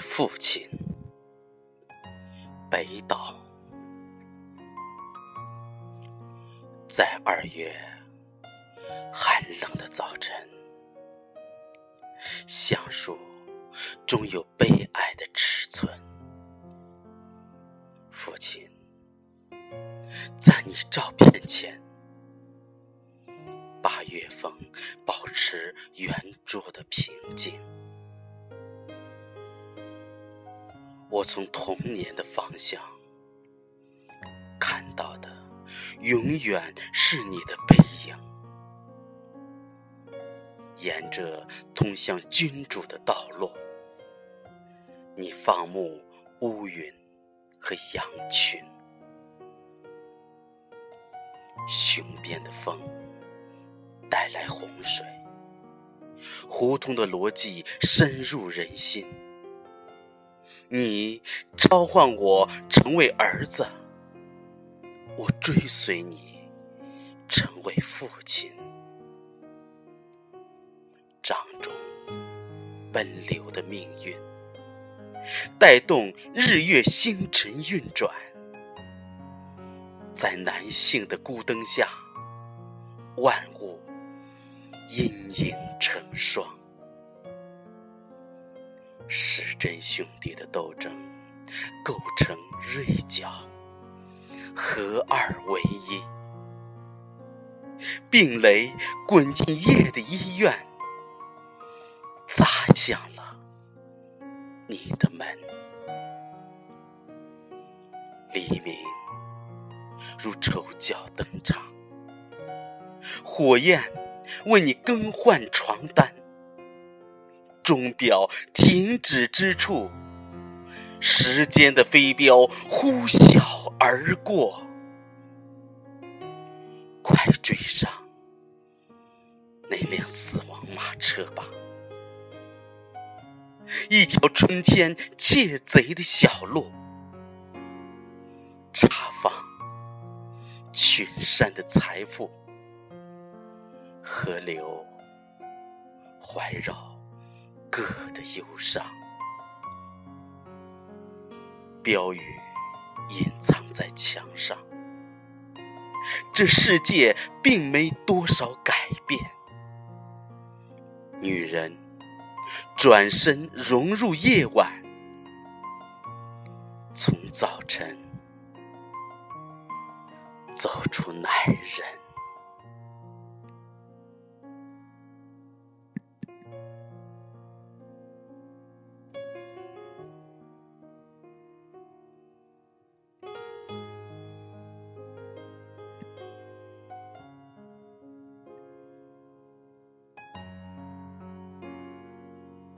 父亲，北岛。在二月寒冷的早晨，橡树终有悲哀的尺寸。父亲，在你照片前，八月风保持圆桌的平静。我从童年的方向看到的，永远是你的背影，沿着通向君主的道路，你放牧乌云和羊群，雄辩的风带来洪水，胡同的逻辑深入人心。你召唤我成为儿子，我追随你成为父亲。掌中奔流的命运，带动日月星辰运转，在男性的孤灯下，万物阴影成双。时针兄弟的斗争构成锐角，合二为一。病雷滚进夜的医院，砸响了你的门。黎明如丑角登场，火焰为你更换床单。钟表停止之处，时间的飞镖呼啸而过。快追上那辆死亡马车吧！一条春天窃贼的小路，查访群山的财富，河流环绕。歌的忧伤，标语隐藏在墙上。这世界并没多少改变。女人转身融入夜晚，从早晨走出男人。